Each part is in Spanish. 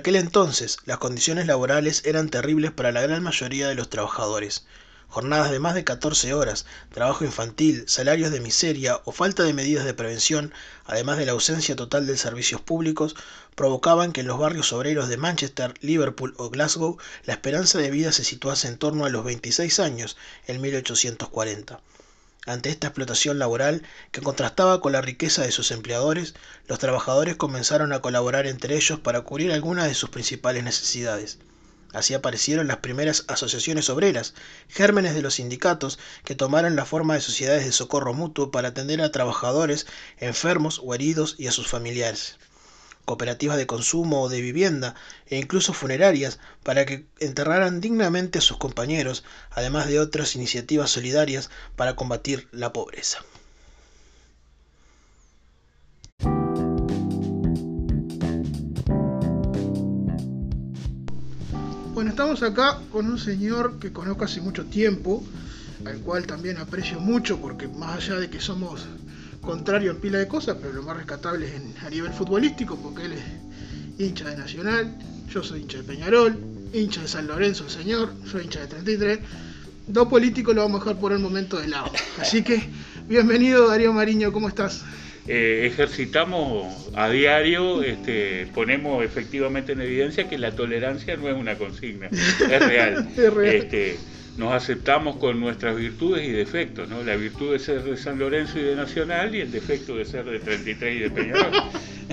Aquel entonces, las condiciones laborales eran terribles para la gran mayoría de los trabajadores. Jornadas de más de 14 horas, trabajo infantil, salarios de miseria o falta de medidas de prevención, además de la ausencia total de servicios públicos, provocaban que en los barrios obreros de Manchester, Liverpool o Glasgow la esperanza de vida se situase en torno a los 26 años en 1840. Ante esta explotación laboral, que contrastaba con la riqueza de sus empleadores, los trabajadores comenzaron a colaborar entre ellos para cubrir algunas de sus principales necesidades. Así aparecieron las primeras asociaciones obreras, gérmenes de los sindicatos que tomaron la forma de sociedades de socorro mutuo para atender a trabajadores enfermos o heridos y a sus familiares cooperativas de consumo o de vivienda e incluso funerarias para que enterraran dignamente a sus compañeros, además de otras iniciativas solidarias para combatir la pobreza. Bueno, estamos acá con un señor que conozco hace mucho tiempo, al cual también aprecio mucho porque más allá de que somos contrario en pila de cosas, pero lo más rescatable es en, a nivel futbolístico, porque él es hincha de Nacional, yo soy hincha de Peñarol, hincha de San Lorenzo el señor, soy hincha de 33. Dos políticos lo vamos a dejar por el momento de lado. Así que, bienvenido Darío Mariño, ¿cómo estás? Eh, ejercitamos a diario, este, ponemos efectivamente en evidencia que la tolerancia no es una consigna, es real. es real. Este, nos aceptamos con nuestras virtudes y defectos, ¿no? La virtud de ser de San Lorenzo y de Nacional y el defecto de ser de 33 y de Peñarol.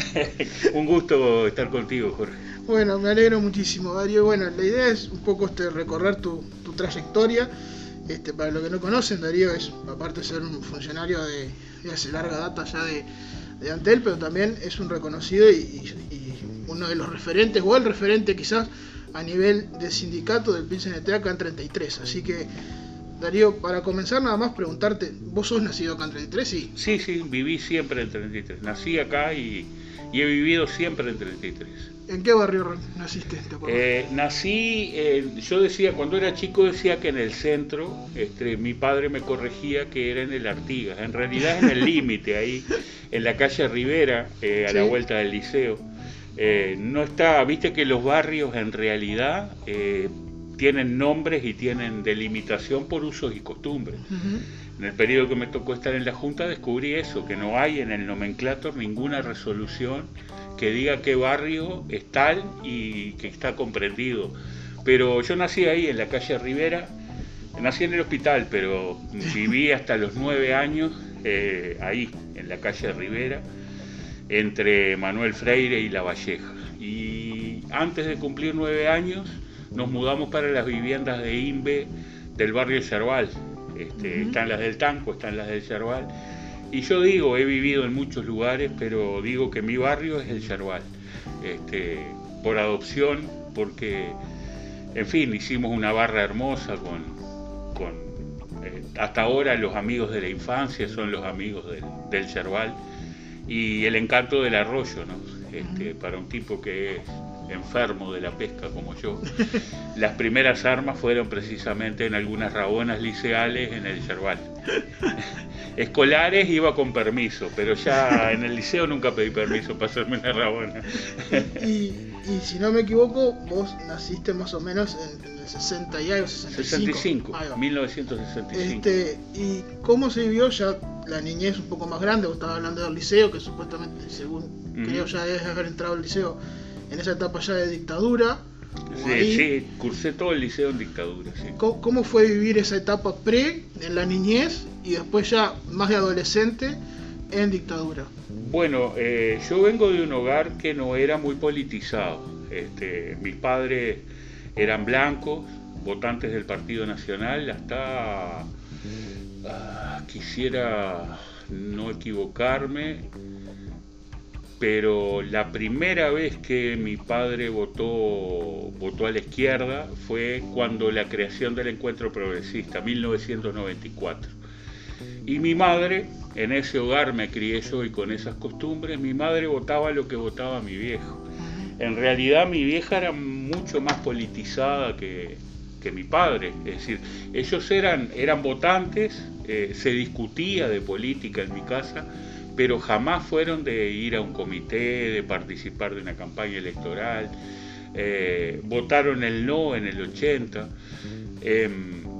un gusto estar contigo, Jorge. Bueno, me alegro muchísimo, Darío. Bueno, la idea es un poco este, recorrer tu, trayectoria. Este, para los que no conocen, Darío es, aparte de ser un funcionario de, hace larga data ya de, de, Antel, pero también es un reconocido y uno de los referentes, o el referente quizás, a nivel de sindicato del PCNT acá en 33. Así que, Darío, para comenzar nada más preguntarte, ¿vos sos nacido acá en 33? Sí, sí, sí viví siempre en 33. Nací acá y, he vivido siempre en 33. ¿En qué barrio naciste? eh, nací, yo decía, cuando era chico decía que en el centro, este, mi padre me corregía que era en el Artigas, en realidad en el límite, ahí en la calle Rivera, eh, a la vuelta del liceo. Eh, no está, viste que los barrios en realidad eh, tienen nombres y tienen delimitación por usos y costumbres. En el periodo que me tocó estar en la Junta descubrí eso, que no hay en el nomenclator ninguna resolución que diga qué barrio es tal y que está comprendido. Pero yo nací ahí, en la calle Rivera, nací en el hospital, pero viví hasta los nueve años eh, ahí, en la calle Rivera entre Manuel Freire y La Valleja. Y antes de cumplir nueve años nos mudamos para las viviendas de INVE del barrio Yerbal. Este, están las del Tanco, están las del Yerbal. Y yo digo, he vivido en muchos lugares, pero digo que mi barrio es el Yerbal. Este, por adopción, porque, en fin, hicimos una barra hermosa con, con eh, hasta ahora los amigos de la infancia son los amigos del, del Yerbal y el encanto del arroyo, ¿no? Este, para un tipo que es enfermo de la pesca como yo. Las primeras armas fueron precisamente en algunas rabonas liceales en el Yerbal. Escolares iba con permiso, pero ya en el liceo nunca pedí permiso para hacerme una rabona. y, si no me equivoco, vos naciste más o menos en, el 60 y algo, 65. 65, 1965. Este, ¿Y cómo se vivió ya la niñez un poco más grande, vos estabas hablando del liceo, que supuestamente, según creo, ya debes haber entrado al liceo en esa etapa ya de dictadura. Sí, sí, cursé todo el liceo en dictadura. Sí. ¿Cómo, fue vivir esa etapa pre, en la niñez, y después ya más de adolescente, en dictadura? Bueno, eh, yo vengo de un hogar que no era muy politizado. Este, mis padres eran blancos, votantes del Partido Nacional, hasta Ah, quisiera no equivocarme, pero la primera vez que mi padre votó, votó a la izquierda fue cuando la creación del encuentro progresista, 1994. Y mi madre, en ese hogar me crié yo y con esas costumbres, mi madre votaba lo que votaba mi viejo. En realidad mi vieja era mucho más politizada que, que mi padre. Es decir, ellos eran, eran votantes, eh, se discutía de política en mi casa, pero jamás fueron de ir a un comité, de participar de una campaña electoral. Eh, votaron el no en el 80. Em,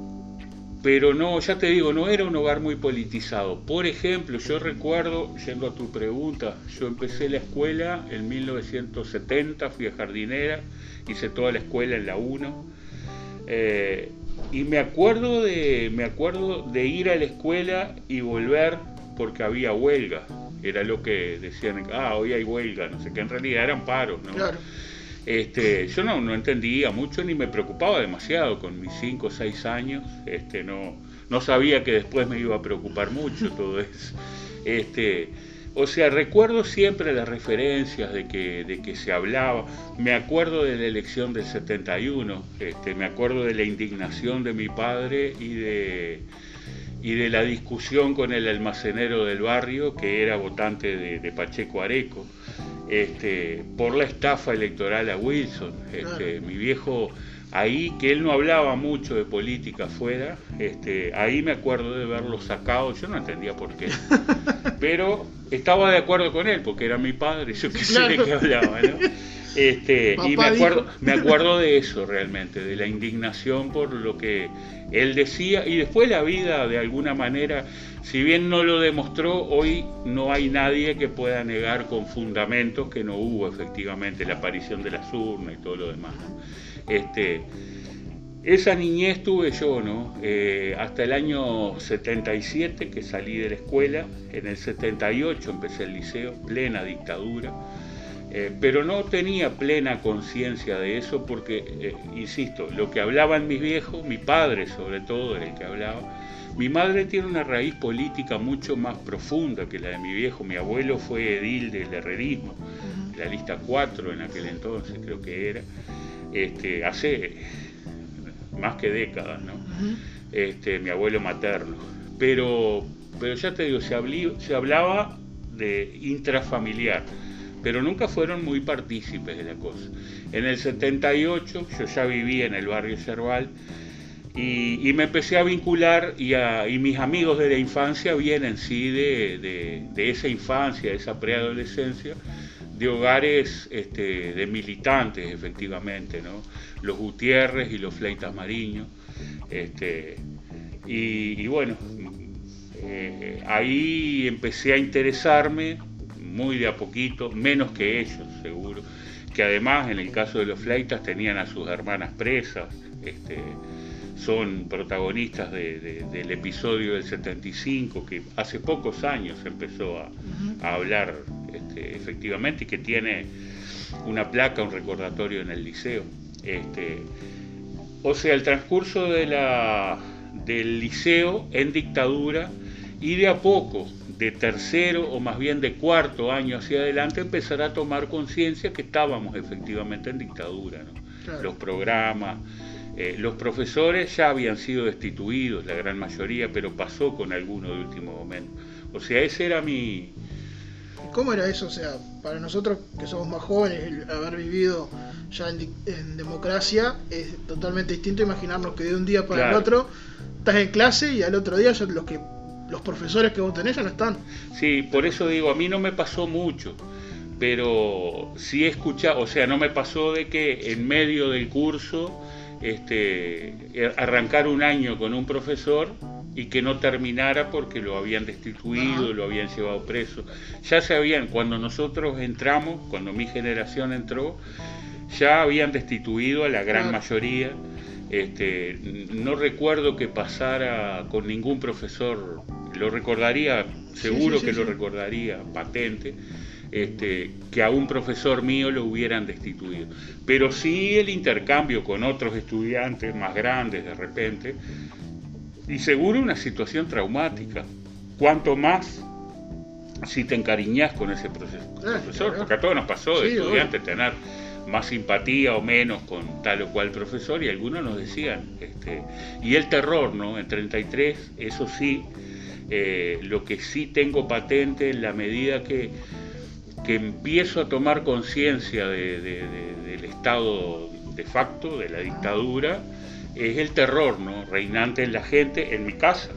pero no, ya te digo, no era un hogar muy politizado. Por ejemplo, yo recuerdo, yendo a tu pregunta, yo empecé la escuela en 1970, fui a jardinera, hice toda la escuela en la 1. Eh, y me acuerdo, de, me acuerdo de ir a la escuela y volver porque había huelga. Era lo que decían, ah, hoy hay huelga, no sé qué, en realidad eran paros, ¿no? Claro. Este, yo no, no entendía mucho ni me preocupaba demasiado con mis 5 o 6 años. Este, no, no sabía que después me iba a preocupar mucho todo eso. Este, o sea, recuerdo siempre las referencias de que, de que se hablaba. Me acuerdo de la elección del 71, este, me acuerdo de la indignación de mi padre y de, y de la discusión con el almacenero del barrio, que era votante de, de Pacheco Areco este, por la estafa electoral a Wilson. Este, Mi viejo, ahí que él no hablaba mucho de política afuera, este, ahí me acuerdo de verlo sacado, yo no entendía por qué, pero estaba de acuerdo con él, porque era mi padre, yo qué sé de qué hablaba, ¿no? Este, y me acuerdo, me acuerdo de eso realmente, de la indignación por lo que él decía y después la vida de alguna manera, si bien no lo demostró, hoy no hay nadie que pueda negar con fundamentos que no hubo efectivamente la aparición de las urnas y todo lo demás. Este, esa niñez tuve yo, ¿no? Eh, hasta el año 77 que salí de la escuela, en el 78 empecé el liceo, plena dictadura. Eh, pero no tenía plena conciencia de eso porque, eh, insisto, lo que hablaban mis viejos, mi padre sobre todo era el que hablaba, mi madre tiene una raíz política mucho más profunda que la de mi viejo, mi abuelo fue edil del herrerismo, la lista 4 en aquel entonces creo que era, este, hace más que décadas, ¿no? este, mi abuelo materno, pero, pero ya te digo, se, se hablaba de intrafamiliar pero nunca fueron muy partícipes de la cosa. En el 78 yo ya vivía en el barrio Cerval y, me empecé a vincular y, mis amigos de la infancia vienen sí de, esa infancia, de esa preadolescencia, de hogares este, de militantes efectivamente, los Gutiérrez y los Fleitas Mariño. Este, y, bueno, eh, ahí empecé a interesarme muy de a poquito, menos que ellos, seguro, que además en el caso de los fleitas tenían a sus hermanas presas, este, son protagonistas del episodio del 75, que hace pocos años empezó a, hablar este, efectivamente y que tiene una placa, un recordatorio en el liceo. Este, o sea, el transcurso de la, del liceo en dictadura y de a poco de tercero o más bien de cuarto año hacia adelante empezar a tomar conciencia que estábamos efectivamente en dictadura. Los programas, eh, los profesores ya habían sido destituidos, la gran mayoría, pero pasó con alguno de último momento. O sea, ese era mi... ¿Cómo era eso? O sea, para nosotros que somos más jóvenes, el haber vivido ya en, democracia es totalmente distinto imaginarnos que de un día para el otro estás en clase y al otro día son los que los profesores que vos tenés ya no están. Sí, por eso digo, a mí no me pasó mucho, pero sí he escuchado, o sea, no me pasó de que en medio del curso este, arrancar un año con un profesor y que no terminara porque lo habían destituido, lo habían llevado preso. Ya se habían, cuando nosotros entramos, cuando mi generación entró, ya habían destituido a la gran mayoría. Este, no recuerdo que pasara con ningún profesor lo recordaría, seguro que lo recordaría, patente, este, que a un profesor mío lo hubieran destituido. Pero sí el intercambio con otros estudiantes más grandes de repente, y seguro una situación traumática. Cuanto más si te encariñas con ese profesor, porque a todos nos pasó de estudiantes tener más simpatía o menos con tal o cual profesor y algunos nos decían, este, y el terror, ¿no? En 33, eso sí, eh, lo que sí tengo patente en la medida que, que empiezo a tomar conciencia del estado de facto, de la dictadura, es el terror ¿no? reinante en la gente, en mi casa.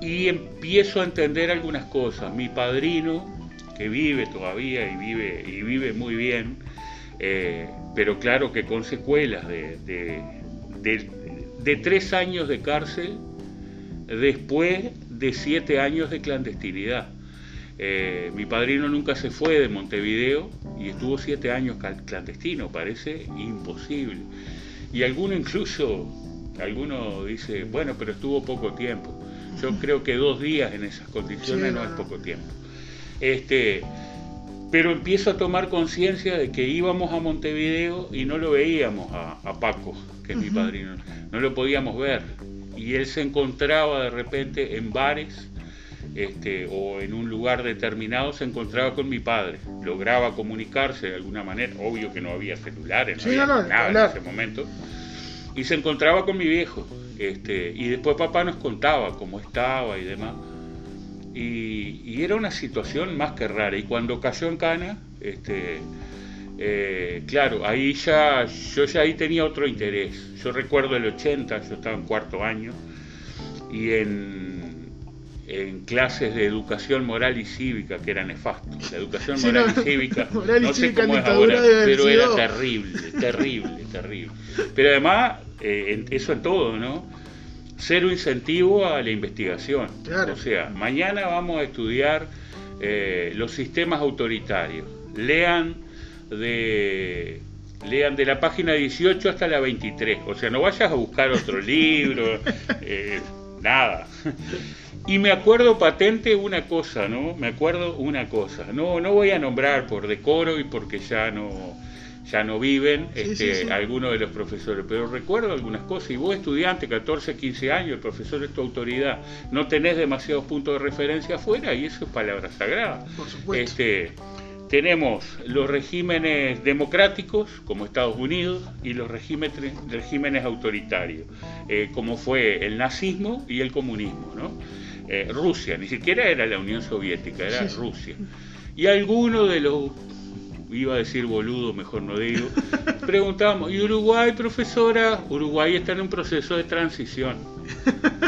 y empiezo a entender algunas cosas. Mi padrino, que vive todavía y vive, y vive muy bien, eh, pero claro que con secuelas de, de, tres años de cárcel después de siete años de clandestinidad. Eh, mi padrino nunca se fue de Montevideo y estuvo siete años clandestino, parece imposible. Y alguno incluso, alguno dice, bueno, pero estuvo poco tiempo. Yo creo que dos días en esas condiciones no es poco tiempo. Este, pero empiezo a tomar conciencia de que íbamos a Montevideo y no lo veíamos a, Paco, que es mi padrino, no lo podíamos ver. Y él se encontraba de repente en bares este, o en un lugar determinado, se encontraba con mi padre. Lograba comunicarse de alguna manera, obvio que no había celulares, no había nada en ese momento. Y se encontraba con mi viejo. Este, y después papá nos contaba cómo estaba y demás. Y, era una situación más que rara. Y cuando cayó en Cana, este, eh, claro, ahí ya, yo ya ahí tenía otro interés. Yo recuerdo el 80, yo estaba en cuarto año, y en, en clases de educación moral y cívica, que era nefasto. La educación moral y cívica, no sé cómo es ahora, pero era terrible, terrible, terrible. Pero además, eh, eso en todo, ¿no? cero incentivo a la investigación. O sea, mañana vamos a estudiar eh, los sistemas autoritarios. Lean de, lean de la página 18 hasta la 23. O sea, no vayas a buscar otro libro, eh, nada. Y me acuerdo patente una cosa, ¿no? Me acuerdo una cosa. No, no voy a nombrar por decoro y porque ya no ya no viven este, algunos de los profesores, pero recuerdo algunas cosas, y vos estudiante, 14, 15 años, el profesor es tu autoridad, no tenés demasiados puntos de referencia afuera y eso es palabra sagrada. Por supuesto. Este, tenemos los regímenes democráticos, como Estados Unidos, y los regímenes, regímenes autoritarios, eh, como fue el nazismo y el comunismo. ¿no? Eh, Rusia, ni siquiera era la Unión Soviética, era Rusia. Y algunos de los iba a decir boludo, mejor no digo, preguntamos, ¿y Uruguay, profesora? Uruguay está en un proceso de transición.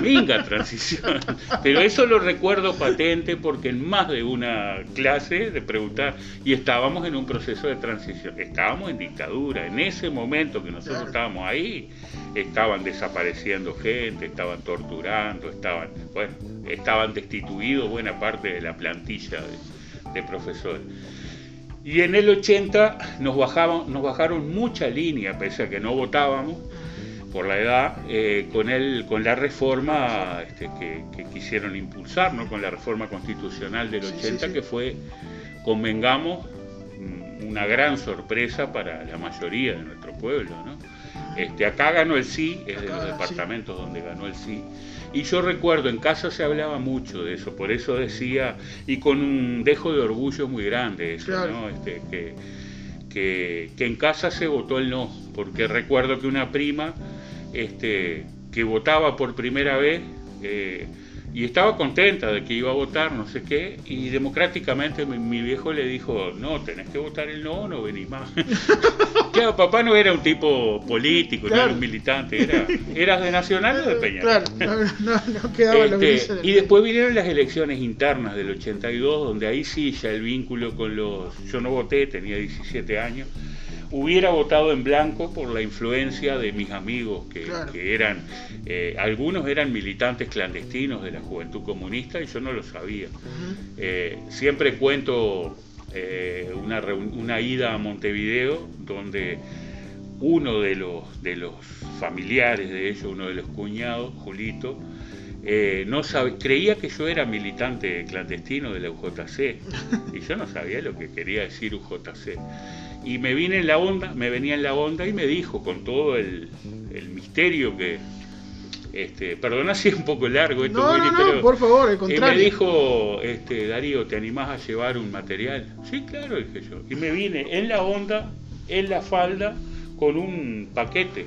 Venga, transición. Pero eso lo recuerdo patente porque en más de una clase de preguntar, y estábamos en un proceso de transición, estábamos en dictadura, en ese momento que nosotros estábamos ahí, estaban desapareciendo gente, estaban torturando, estaban, bueno, estaban destituidos buena parte de la plantilla de, de profesores. Y en el 80 nos, bajaban, nos bajaron mucha línea, pese a que no votábamos por la edad, eh, con, el, con la reforma este, que, quisieron impulsar, ¿no? con la reforma constitucional del 80, que fue, convengamos, mm, una gran sorpresa para la mayoría de nuestro pueblo. ¿no? Este, acá ganó el sí, es de los departamentos donde ganó el sí. Y yo recuerdo, en casa se hablaba mucho de eso, por eso decía, y con un dejo de orgullo muy grande eso, ¿no? Este, que, que, que, en casa se votó el no, porque recuerdo que una prima este, que votaba por primera vez, eh, y estaba contenta de que iba a votar, no sé qué, y democráticamente mi, viejo le dijo, no, tenés que votar el no, no venís más. claro, papá no era un tipo político, no era un militante, era, eras de Nacional o de Peñarol. Claro, no, no, quedaba este, Y después vinieron las elecciones internas del 82, donde ahí sí ya el vínculo con los... Yo no voté, tenía 17 años hubiera votado en blanco por la influencia de mis amigos, que, eran, eh, algunos eran militantes clandestinos de la Juventud Comunista y yo no lo sabía. Eh, siempre cuento eh, una, una, ida a Montevideo donde uno de los, de los familiares de ellos, uno de los cuñados, Julito, no sabe, creía que yo era militante clandestino de la UJC y yo no sabía lo que quería decir UJC. Y me vine en la onda, me venía en la onda y me dijo con todo el, misterio que, este, perdona si es un poco largo esto, no, no, no, por favor, el contrario. Y me dijo, este, Darío, ¿te animás a llevar un material? Sí, claro, dije yo. Y me vine en la onda, en la falda, con un paquete.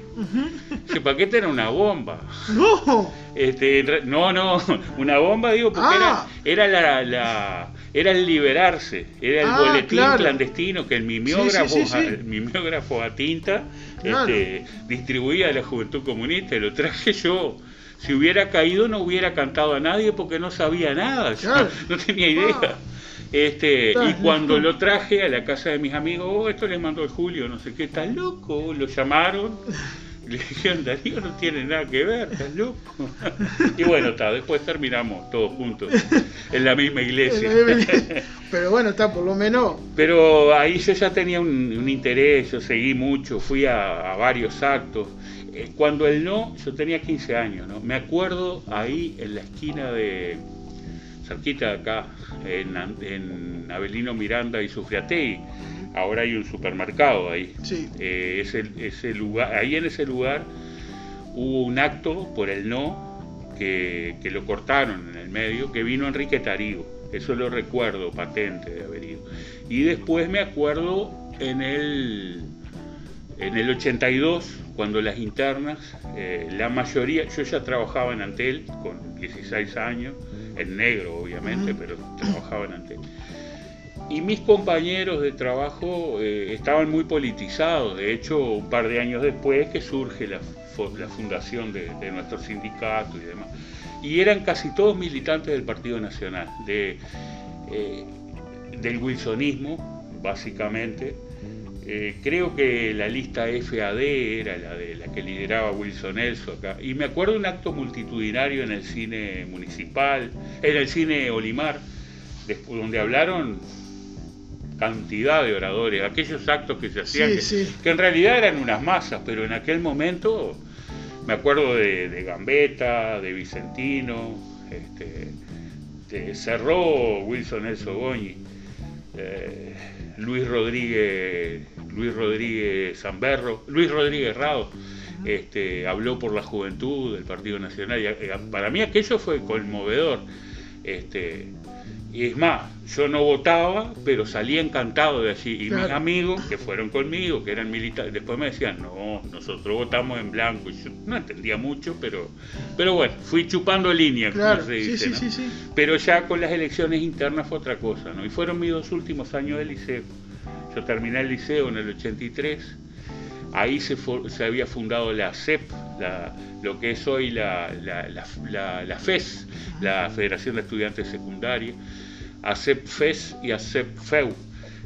Ese paquete era una bomba. No. Este, no, no, una bomba, digo, porque era, ah. era la era el liberarse, era el ah, boletín clandestino que el mimeógrafo, el mimeógrafo a tinta este, distribuía a la juventud comunista, y lo traje yo Si hubiera caído no hubiera cantado a nadie porque no sabía nada, no tenía idea. Ah. Este, y cuando lo traje a la casa de mis amigos, oh, esto le mandó el Julio, no sé qué, está loco, lo llamaron. Le dijeron, Darío no tiene nada que ver, estás loco. y bueno, está, después terminamos todos juntos en la misma iglesia. Pero bueno, está, por lo menos. Pero ahí yo ya tenía un, interés, yo seguí mucho, fui a, varios actos. Eh, cuando el no, yo tenía 15 años, ¿no? Me acuerdo ahí en la esquina de, cerquita de acá, en, en Avelino Miranda y Sufriatei, ahora hay un supermercado ahí. Sí. Eh, ese, ese lugar, ahí en ese lugar hubo un acto por el no que, que, lo cortaron en el medio, que vino Enrique Tarigo. Eso lo recuerdo patente de haber ido. Y después me acuerdo en el, en el 82, cuando las internas, eh, la mayoría, yo ya trabajaba en Antel con 16 años, en negro obviamente, pero trabajaba en Antel y mis compañeros de trabajo eh, estaban muy politizados, de hecho un par de años después que surge la, fundación de, nuestro sindicato y demás. Y eran casi todos militantes del Partido Nacional, eh, del wilsonismo, básicamente. Eh, creo que la lista FAD era la de la que lideraba Wilson Elso acá. Y me acuerdo un acto multitudinario en el cine municipal, en el cine Olimar, donde hablaron cantidad de oradores, aquellos actos que se hacían, que, en realidad eran unas masas, pero en aquel momento me acuerdo de, Gambetta, de Vicentino, este, cerró Wilson El Sogoñi, eh, Luis Rodríguez, Luis Rodríguez Zamberro, Luis Rodríguez Rado. Este, habló por la juventud del Partido Nacional y para mí aquello fue conmovedor. Este, y es más, yo no votaba, pero salí encantado de allí. Y mis amigos que fueron conmigo, que eran militares, después me decían, no, nosotros votamos en blanco. Y yo no entendía mucho, pero, pero bueno, fui chupando línea, como se dice. pero ya con las elecciones internas fue otra cosa, ¿no? Y fueron mis dos últimos años de liceo. Yo terminé el liceo en el 83. Ahí se, se había fundado la CEP, la, lo que es hoy la, la, la FES, la Federación de Estudiantes Secundarios ACEP-FES y ACEP-FEU.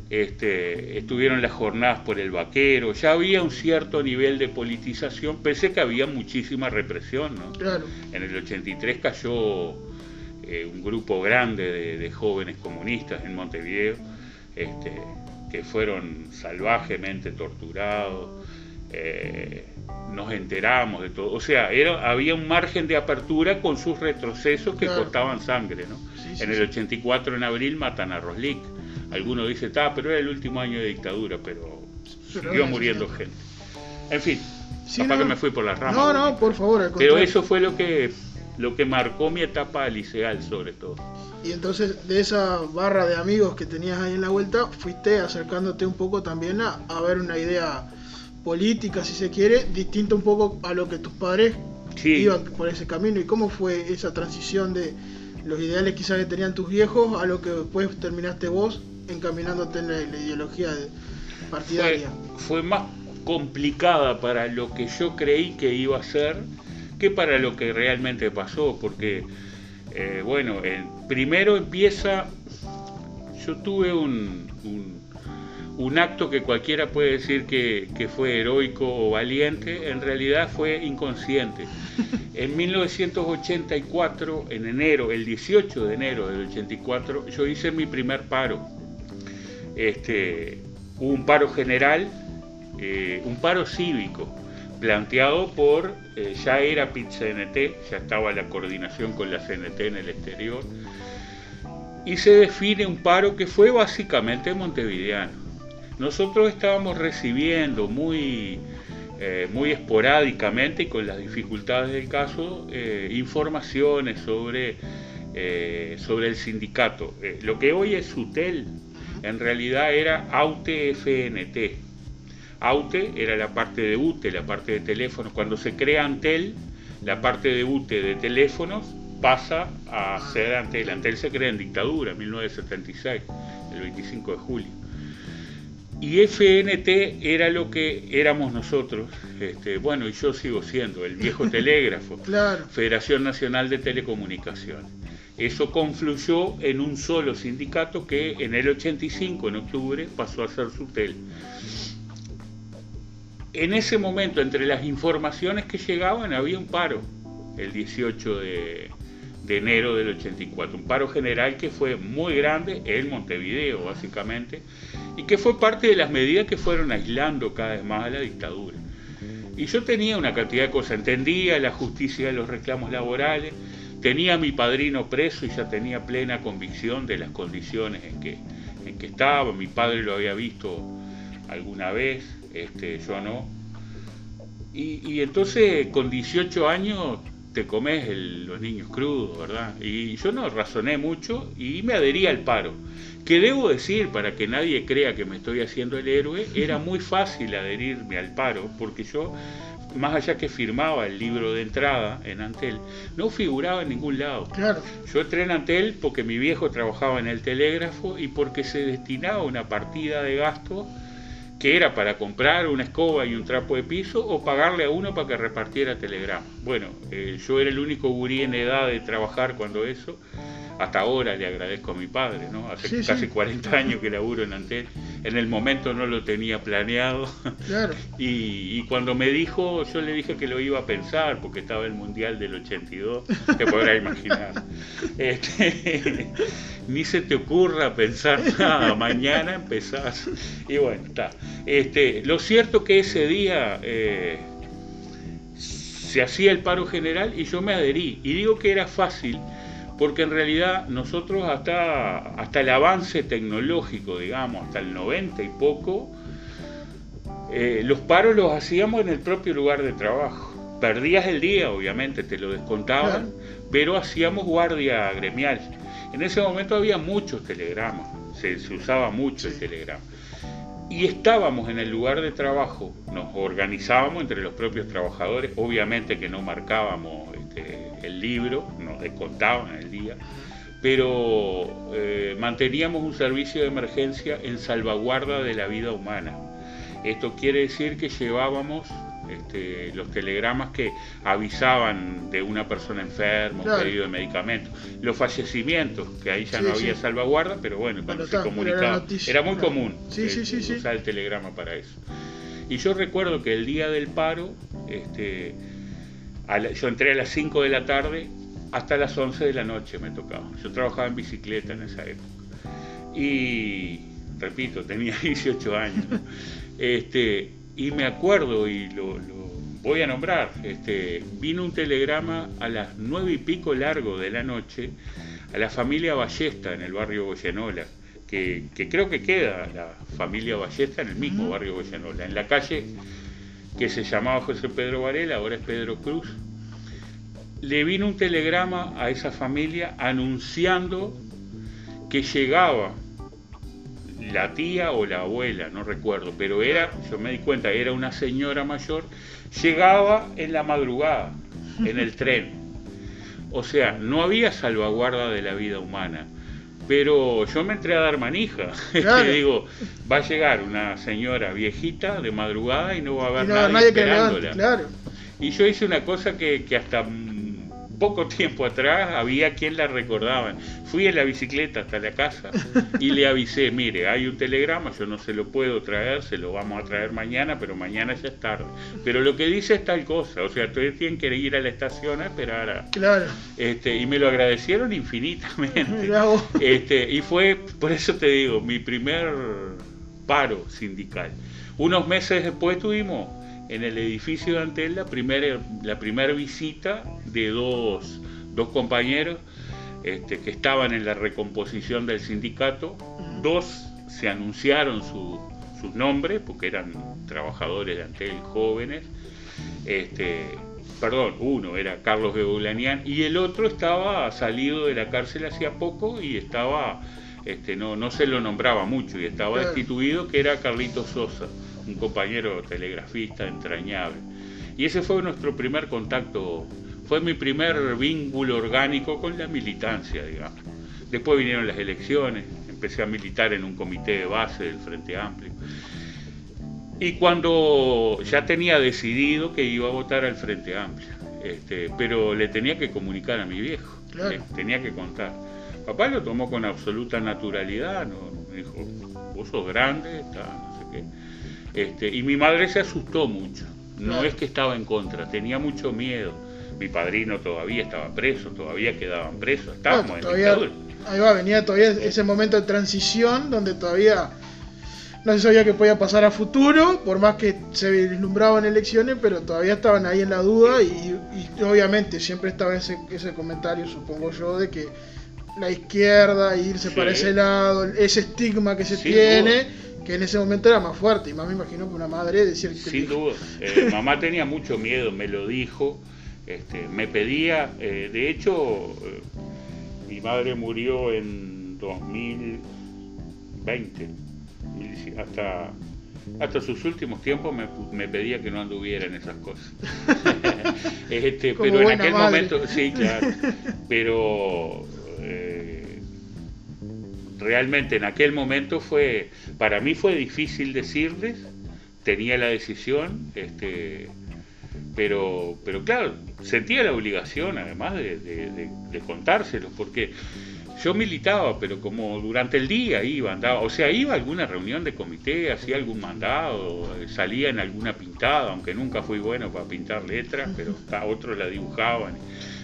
Este, estuvieron las jornadas por el vaquero, ya había un cierto nivel de politización, pese que había muchísima represión. ¿no? En el 83 cayó eh, un grupo grande de, jóvenes comunistas en Montevideo, este, que fueron salvajemente torturados. Eh, nos enteramos de todo. O sea, era, había un margen de apertura con sus retrocesos que costaban sangre. ¿no? En el 84, en abril, matan a Roslik. Algunos dicen, está, pero era el último año de dictadura, pero, siguió muriendo gente. En fin, capaz que me fui por las ramas. No, no, por favor. Pero eso fue lo que, lo que marcó mi etapa liceal, sobre todo. Y entonces, de esa barra de amigos que tenías ahí en la vuelta, fuiste acercándote un poco también a, a ver una idea política, si se quiere, distinta un poco a lo que tus padres iban por ese camino. ¿Y cómo fue esa transición de los ideales quizás que tenían tus viejos a lo que después terminaste vos encaminándote en la, ideología partidaria? Fue, más complicada para lo que yo creí que iba a ser que para lo que realmente pasó, porque, eh, bueno, primero empieza, yo tuve un un acto que cualquiera puede decir que, fue heroico o valiente, en realidad fue inconsciente. En 1984, en enero, el 18 de enero del 84, yo hice mi primer paro. Este, un paro general, eh, un paro cívico, planteado por, eh, ya era PIT-CNT, ya estaba la coordinación con la CNT en el exterior, y se define un paro que fue básicamente montevideano nosotros estábamos recibiendo muy, eh, muy esporádicamente y con las dificultades del caso eh, informaciones sobre, eh, sobre el sindicato. lo que hoy es SUTEL en realidad era AUTE-FNT. AUTE era la parte de UTE, la parte de teléfonos. Cuando se crea Antel, la parte de UTE de teléfonos pasa a ser Antel. Antel se crea en dictadura, en 1976, el 25 de julio. Y FNT era lo que éramos nosotros, este, bueno, y yo sigo siendo, el viejo telégrafo, Federación Nacional de Telecomunicaciones. Eso confluyó en un solo sindicato que en el 85, en octubre, pasó a ser SUTEL. En ese momento, entre las informaciones que llegaban, había un paro, el 18 de, de enero del 84, un paro general que fue muy grande en Montevideo, básicamente, y que fue parte de las medidas que fueron aislando cada vez más a la dictadura. Y yo tenía una cantidad de cosas, entendía la justicia de los reclamos laborales, tenía a mi padrino preso y ya tenía plena convicción de las condiciones en que, en que estaba, mi padre lo había visto alguna vez, este, yo no. Y, y entonces con 18 años te comes los niños crudos, ¿verdad? Y yo no razoné mucho y me adherí al paro. Que debo decir, para que nadie crea que me estoy haciendo el héroe, era muy fácil adherirme al paro, porque yo, más allá que firmaba el libro de entrada en Antel, no figuraba en ningún lado. Claro. Yo entré en Antel porque mi viejo trabajaba en el telégrafo y porque se destinaba una partida de gasto que era para comprar una escoba y un trapo de piso o pagarle a uno para que repartiera telegrama. Bueno, eh, yo era el único gurí en edad de trabajar cuando eso. Hasta ahora le agradezco a mi padre, ¿no? Hace casi 40 años que laburo en Antel. En el momento no lo tenía planeado. Claro. Y, cuando me dijo, yo le dije que lo iba a pensar porque estaba el Mundial del 82, te podrás imaginar. Este, ni se te ocurra pensar nada, mañana empezás. Y bueno, está. Este, lo cierto que ese día eh, se hacía el paro general y yo me adherí. Y digo que era fácil porque en realidad nosotros hasta, hasta el avance tecnológico, digamos, hasta el 90 y poco, eh, los paros los hacíamos en el propio lugar de trabajo. Perdías el día, obviamente, te lo descontaban, pero hacíamos guardia gremial. En ese momento había muchos telegramas, se, usaba mucho el telegrama. Y estábamos en el lugar de trabajo, nos organizábamos entre los propios trabajadores, obviamente que no marcábamos este, el libro, nos descontaban el día, pero eh, manteníamos un servicio de emergencia en salvaguarda de la vida humana. Esto quiere decir que llevábamos este, los telegramas que avisaban de una persona enferma, un pedido de medicamentos, los fallecimientos, que ahí ya no había salvaguarda, pero bueno, cuando se comunicaba, era, muy común usar el telegrama para eso. Y yo recuerdo que el día del paro, este, yo entré a las 5 de la tarde hasta las 11 de la noche me tocaba. Yo trabajaba en bicicleta en esa época. Y, repito, tenía 18 años. Este, y me acuerdo, y lo, voy a nombrar, este, vino un telegrama a las nueve y pico largo de la noche a la familia Ballesta en el barrio Goyenola, que, creo que queda la familia Ballesta en el mismo barrio Goyenola, en la calle que se llamaba José Pedro Varela, ahora es Pedro Cruz. Le vino un telegrama a esa familia anunciando que llegaba la tía o la abuela, no recuerdo, pero era, yo me di cuenta, era una señora mayor, llegaba en la madrugada, en el tren. O sea, no había salvaguarda de la vida humana. Pero yo me entré a dar manija. Claro. digo, va a llegar una señora viejita de madrugada y no va a haber nadie, esperándola. claro. Y yo hice una cosa que, que hasta poco tiempo atrás había quien la recordaban. Fui en la bicicleta hasta la casa y le avisé, mire, hay un telegrama, yo no se lo puedo traer, se lo vamos a traer mañana, pero mañana ya es tarde. Pero lo que dice es tal cosa, o sea, ustedes tienen que ir a la estación a esperar a... Claro. Este, y me lo agradecieron infinitamente. Este, y fue, por eso te digo, mi primer paro sindical. Unos meses después tuvimos en el edificio de Antel la primera, la primera visita de dos, compañeros este, que estaban en la recomposición del sindicato. Dos se anunciaron sus nombres porque eran trabajadores de Antel jóvenes. Este, perdón, uno era Carlos Beulanian y el otro estaba salido de la cárcel hacía poco y estaba, este, no, no se lo nombraba mucho y estaba destituido, que era Carlitos Sosa un compañero telegrafista entrañable. Y ese fue nuestro primer contacto, fue mi primer vínculo orgánico con la militancia, digamos. Después vinieron las elecciones, empecé a militar en un comité de base del Frente Amplio. Y cuando ya tenía decidido que iba a votar al Frente Amplio, este, pero le tenía que comunicar a mi viejo, tenía que contar. Papá lo tomó con absoluta naturalidad, ¿no? me dijo, vos sos grande, no sé qué. Este, y mi madre se asustó mucho, no es que estaba en contra, tenía mucho miedo. Mi padrino todavía estaba preso, todavía quedaban presos, estábamos en dictadura. Ahí va, venía todavía ese momento de transición donde todavía no se sabía que podía pasar a futuro, por más que se vislumbraban elecciones, pero todavía estaban ahí en la duda y, obviamente siempre estaba ese, ese comentario, supongo yo, de que la izquierda, irse para ese lado, ese estigma que se tiene, que en ese momento era más fuerte, y más me imagino que una madre decir que... Sin duda, eh, mamá tenía mucho miedo, me lo dijo, este, me pedía, eh, de hecho, eh, mi madre murió en 2020 hasta, hasta sus últimos tiempos me, pedía que no anduviera en esas cosas. este, pero en aquel momento, sí, claro, pero realmente en aquel momento fue, para mí fue difícil decirles, tenía la decisión, este, pero, pero claro, sentía la obligación además de, de, de contárselos, porque yo militaba, pero como durante el día iba, andaba, o sea, iba a alguna reunión de comité, hacía algún mandado, salía en alguna pintada, aunque nunca fui bueno para pintar letras, pero a otros la dibujaban,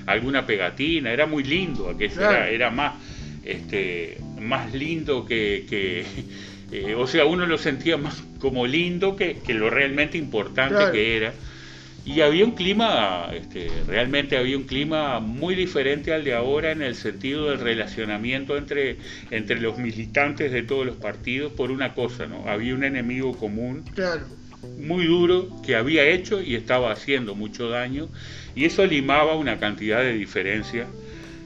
alguna pegatina, era muy lindo, aquello era, más, este, más lindo que, eh, o sea, uno lo sentía más como lindo que, lo realmente importante que era. Y había un clima, este, realmente había un clima muy diferente al de ahora en el sentido del relacionamiento entre, entre los militantes de todos los partidos por una cosa, ¿no? Había un enemigo común muy duro que había hecho y estaba haciendo mucho daño y eso limaba una cantidad de diferencias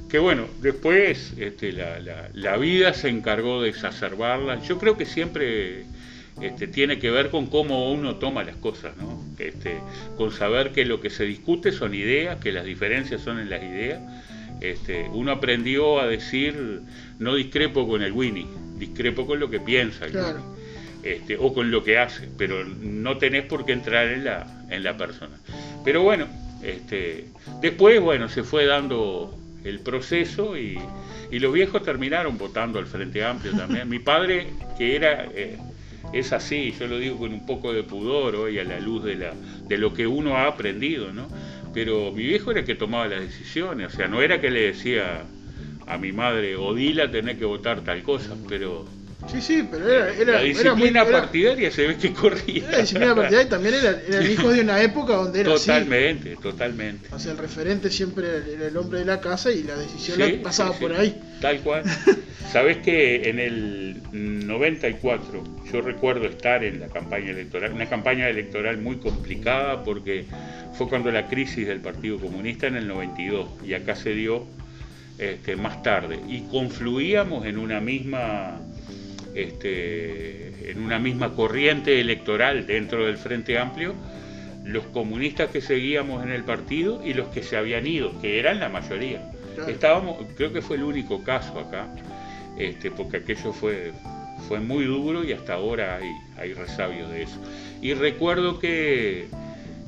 que bueno, después este, la, la, la vida se encargó de exacerbarla. Yo creo que siempre este, tiene que ver con cómo uno toma las cosas, ¿no? Este, con saber que lo que se discute son ideas, que las diferencias son en las ideas. Este, uno aprendió a decir, no discrepo con el Winnie, discrepo con lo que piensa este, o con lo que hace, pero no tenés por qué entrar en la, en la persona. Pero bueno, este, después bueno, se fue dando el proceso y, y los viejos terminaron votando al Frente Amplio también. Mi padre, que era... Eh, es así, yo lo digo con un poco de pudor hoy a la luz de, la, de lo que uno ha aprendido, ¿no? Pero mi viejo era el que tomaba las decisiones, o sea, no era que le decía a mi madre, Odila, tenés que votar tal cosa, pero Sí, sí, pero era, era la disciplina partidaria se ve que corría. La disciplina partidaria también era, el hijo de una época donde era totalmente, Totalmente, O sea, el referente siempre era el hombre de la casa y la decisión pasaba por ahí. Tal cual. Sabes que en el 94 yo recuerdo estar en la campaña electoral, una campaña electoral muy complicada porque fue cuando la crisis del Partido Comunista en el 92 y acá se dio este, más tarde y confluíamos en una misma este, en una misma corriente electoral dentro del Frente Amplio, los comunistas que seguíamos en el partido y los que se habían ido, que eran la mayoría. Estábamos, creo que fue el único caso acá, este, porque aquello fue, fue muy duro y hasta ahora hay, hay resabios de eso. Y recuerdo que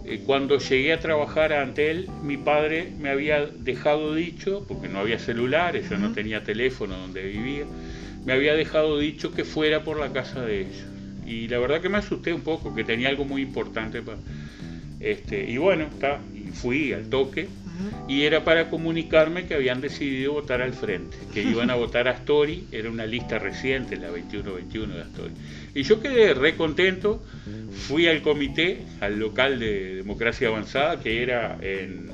eh, cuando llegué a trabajar ante él, mi padre me había dejado dicho, porque no había celulares, yo no tenía teléfono donde vivía, me había dejado dicho que fuera por la casa de ellos. Y la verdad que me asusté un poco, que tenía algo muy importante para... Este, y bueno, está, y fui al toque y era para comunicarme que habían decidido votar al frente, que iban a votar a Astori, era una lista reciente, la 21-21 de Astori. Y yo quedé re contento, fui al comité, al local de Democracia Avanzada, que era en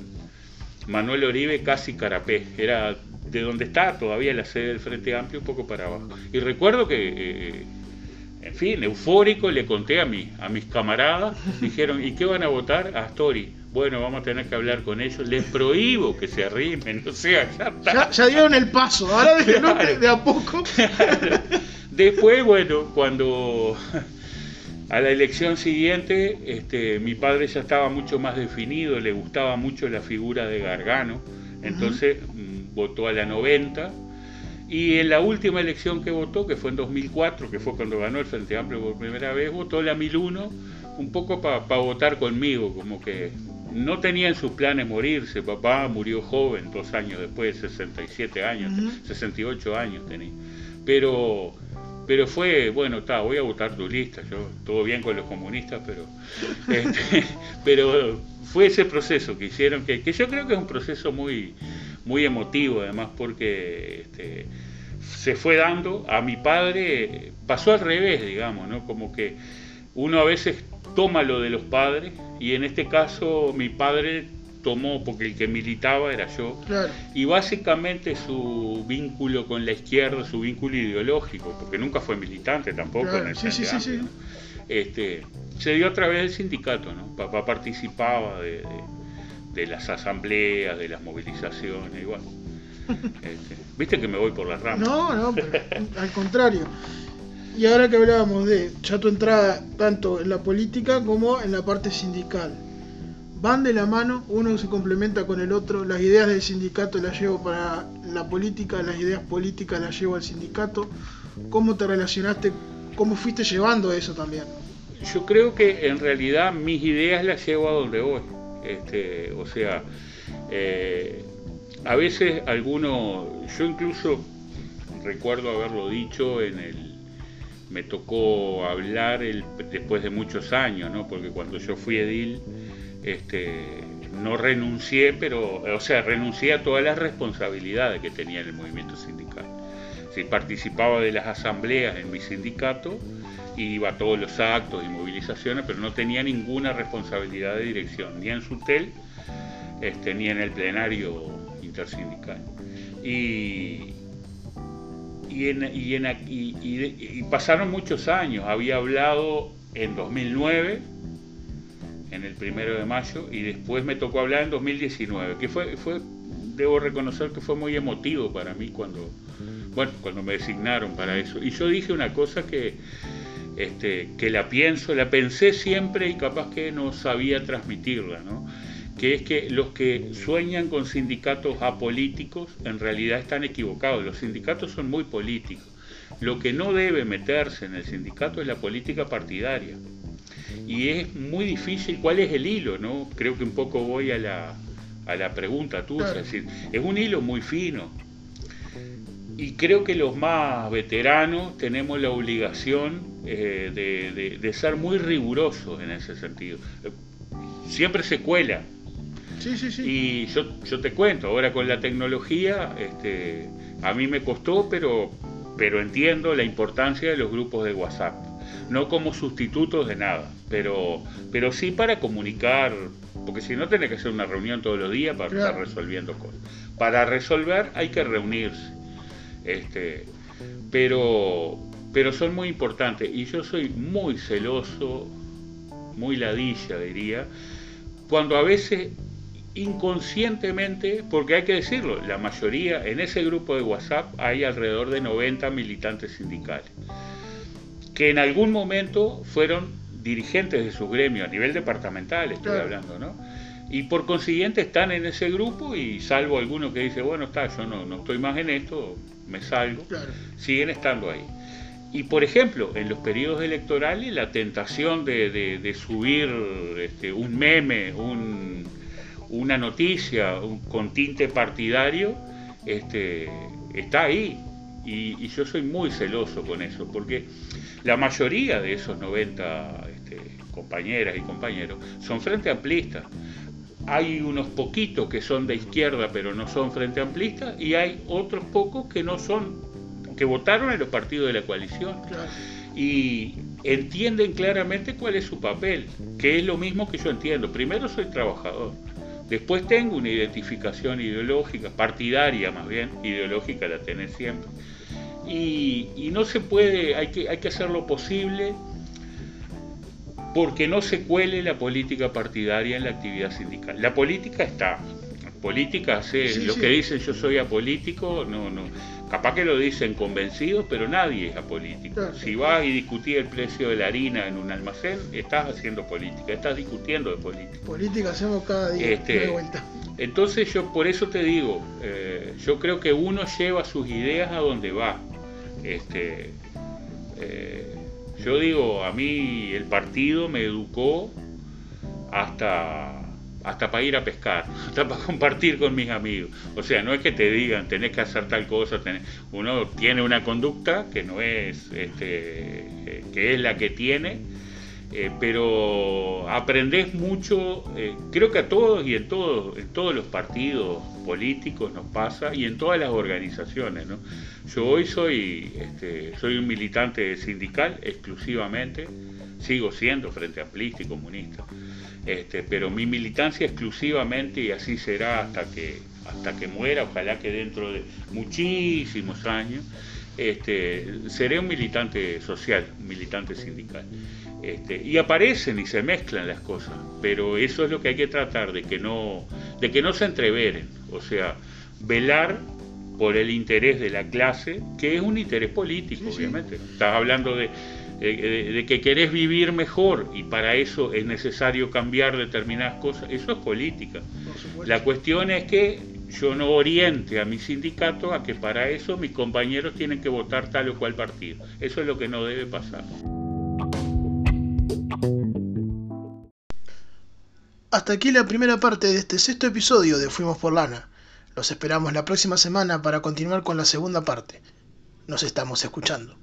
Manuel Oribe, casi Carapé, era de donde está todavía la sede del Frente Amplio, un poco para abajo. Y recuerdo que, eh, en fin, eufórico, le conté a, mí, a mis camaradas, dijeron, ¿y qué van a votar? A Astori. Bueno, vamos a tener que hablar con ellos. Les prohíbo que se arrimen, o sea, ya está. Ya, dieron el paso, ahora de, de a poco. Después, bueno, cuando a la elección siguiente, este, mi padre ya estaba mucho más definido, le gustaba mucho la figura de Gargano, entonces votó a la 90 Y en la última elección que votó, que fue en 2004, que fue cuando ganó el Frente Amplio por primera vez, votó la 1001 un poco para votar conmigo, como que no tenía en sus planes morirse. Papá murió joven, dos años después, 67 años, 68 años tenía. Pero, pero fue, bueno, está, voy a votar tu lista. Yo, todo bien con los comunistas, pero, este, pero fue ese proceso que hicieron, que, que, yo creo que es un proceso muy, muy emotivo, además, porque este, se fue dando. A mi padre pasó al revés, digamos, ¿no? Como que uno a veces toma lo de los padres y en este caso mi padre tomó, porque el que militaba era yo, y básicamente su vínculo con la izquierda, su vínculo ideológico, porque nunca fue militante tampoco en el sí, este, se dio a través del sindicato, ¿no? Papá participaba de, las asambleas, de las movilizaciones, igual. Este, Viste que me voy por las ramas. No, no, al contrario. Y ahora que hablábamos de ya tu entrada tanto en la política como en la parte sindical, van de la mano, uno se complementa con el otro, las ideas del sindicato las llevo para la política, las ideas políticas las llevo al sindicato. ¿Cómo te relacionaste? ¿Cómo fuiste llevando eso también? Yo creo que en realidad mis ideas las llevo a donde voy. Este, o sea, eh, a veces algunos, yo incluso recuerdo haberlo dicho en el me tocó hablar el, después de muchos años, ¿no? porque cuando yo fui edil, este, no renuncié, pero, o sea, renuncié a todas las responsabilidades que tenía en el movimiento sindical. Sí, participaba de las asambleas en mi sindicato, iba a todos los actos y movilizaciones, pero no tenía ninguna responsabilidad de dirección, ni en SUTEL, este, ni en el plenario intersindical. Y, y, pasaron muchos años. Había hablado en 2009, en el primero de mayo, y después me tocó hablar en 2019, que fue, fue debo reconocer que fue muy emotivo para mí cuando, bueno, cuando me designaron para eso. Y yo dije una cosa que, este, que la pienso, la pensé siempre y capaz que no sabía transmitirla, ¿no? que es que los que sueñan con sindicatos apolíticos en realidad están equivocados. Los sindicatos son muy políticos. Lo que no debe meterse en el sindicato es la política partidaria. Y es muy difícil, ¿cuál es el hilo? no Creo que un poco voy a la, a la pregunta tuya. Es decir, es un hilo muy fino. Y creo que los más veteranos tenemos la obligación eh, de, de ser muy rigurosos en ese sentido. Siempre se cuela, y yo, yo te cuento, ahora con la tecnología, este, a mí me costó, pero, pero entiendo la importancia de los grupos de WhatsApp. No como sustitutos de nada, pero, pero sí para comunicar, porque si no tenés que hacer una reunión todos los días para estar resolviendo cosas. Para resolver hay que reunirse. Este, pero, pero son muy importantes y yo soy muy celoso, muy ladilla diría, cuando a veces inconscientemente, porque hay que decirlo, la mayoría, en ese grupo de WhatsApp hay alrededor de 90 militantes sindicales, que en algún momento fueron dirigentes de su gremio, a nivel departamental estoy hablando, ¿no? Y por consiguiente están en ese grupo y salvo alguno que dice, bueno, está, yo no, no estoy más en esto, me salgo, siguen estando ahí. Y por ejemplo, en los periodos electorales la tentación de, subir este, un meme, un, una noticia con tinte partidario este, está ahí. Y, yo soy muy celoso con eso, porque la mayoría de esos 90 este, compañeras y compañeros son frente amplistas. Hay unos poquitos que son de izquierda pero no son frente amplistas y hay otros pocos que no son, que votaron en los partidos de la coalición. Y entienden claramente cuál es su papel, que es lo mismo que yo entiendo. Primero soy trabajador, Después tengo una identificación ideológica, partidaria más bien, ideológica la tenés siempre. Y, no se puede, hay que, hay que hacer lo posible porque no se cuele la política partidaria en la actividad sindical. La política está, política hace lo que dicen yo soy apolítico, no, no. Capaz que lo dicen convencidos, pero nadie es apolítico. Si vas y discutís el precio de la harina en un almacén, estás haciendo política, estás discutiendo de política. Política hacemos cada día, Este, de vuelta. Entonces yo por eso te digo, eh, yo creo que uno lleva sus ideas a donde va. Este, eh, yo digo, a mí el partido me educó hasta hasta para ir a pescar, hasta para compartir con mis amigos. O sea, no es que te digan, tenés que hacer tal cosa, tenés... uno tiene una conducta que no es, este, eh, que es la que tiene, eh, pero aprendés mucho, eh, creo que a todos y en todos, en todos los partidos políticos nos pasa y en todas las organizaciones. ¿no? Yo hoy soy, este, soy un militante sindical exclusivamente, sigo siendo frente amplista y comunista. Este, pero mi militancia exclusivamente, y así será hasta que, hasta que muera, ojalá que dentro de muchísimos años, este, seré un militante social, un militante sindical. Este, y aparecen y se mezclan las cosas, pero eso es lo que hay que tratar, de que no, de que no se entreveren, o sea, velar por el interés de la clase, que es un interés político, obviamente. Estás hablando de, de, que querés vivir mejor y para eso es necesario cambiar determinadas cosas, eso es política. La cuestión es que yo no oriente a mi sindicato a que para eso mis compañeros tienen que votar tal o cual partido. Eso es lo que no debe pasar. Hasta aquí la primera parte de este sexto episodio de Fuimos por Lana. Los esperamos la próxima semana para continuar con la segunda parte. Nos estamos escuchando.